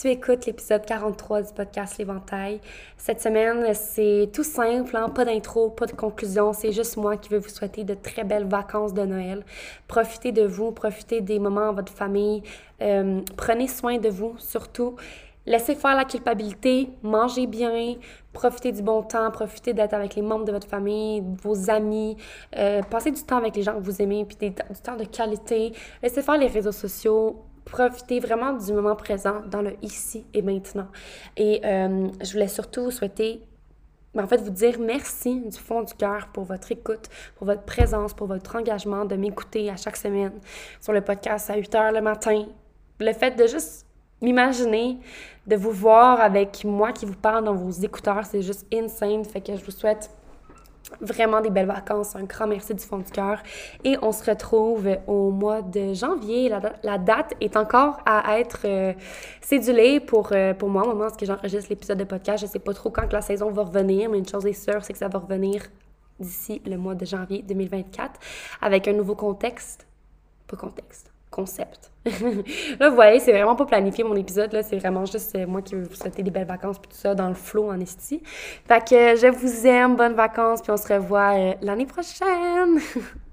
Tu écoutes l'épisode 43 du podcast L'Éventail. Cette semaine, c'est tout simple, hein? pas d'intro, pas de conclusion. C'est juste moi qui veux vous souhaiter de très belles vacances de Noël. Profitez de vous, profitez des moments en votre famille. Euh, prenez soin de vous surtout. Laissez faire la culpabilité, mangez bien, profitez du bon temps, profitez d'être avec les membres de votre famille, vos amis, euh, passez du temps avec les gens que vous aimez, puis du temps de qualité. Laissez faire les réseaux sociaux, profitez vraiment du moment présent dans le ici et maintenant. Et euh, je voulais surtout souhaiter en fait, vous dire merci du fond du cœur pour votre écoute, pour votre présence, pour votre engagement de m'écouter à chaque semaine sur le podcast à 8 h le matin. Le fait de juste m'imaginer, de vous voir avec moi qui vous parle dans vos écouteurs, c'est juste insane. Fait que je vous souhaite vraiment des belles vacances. Un grand merci du fond du cœur. Et on se retrouve au mois de janvier. La, date est encore à être euh, cédulée pour, euh, pour moi au moment où j'enregistre l'épisode de podcast. Je sais pas trop quand la saison va revenir, mais une chose est sûre, c'est que ça va revenir d'ici le mois de janvier 2024 avec un nouveau contexte. Pas contexte concept. là, vous voyez, c'est vraiment pas planifié mon épisode, là, c'est vraiment juste euh, moi qui veux vous souhaiter des belles vacances puis tout ça dans le flow en esti. Fait que je vous aime, bonnes vacances, puis on se revoit euh, l'année prochaine!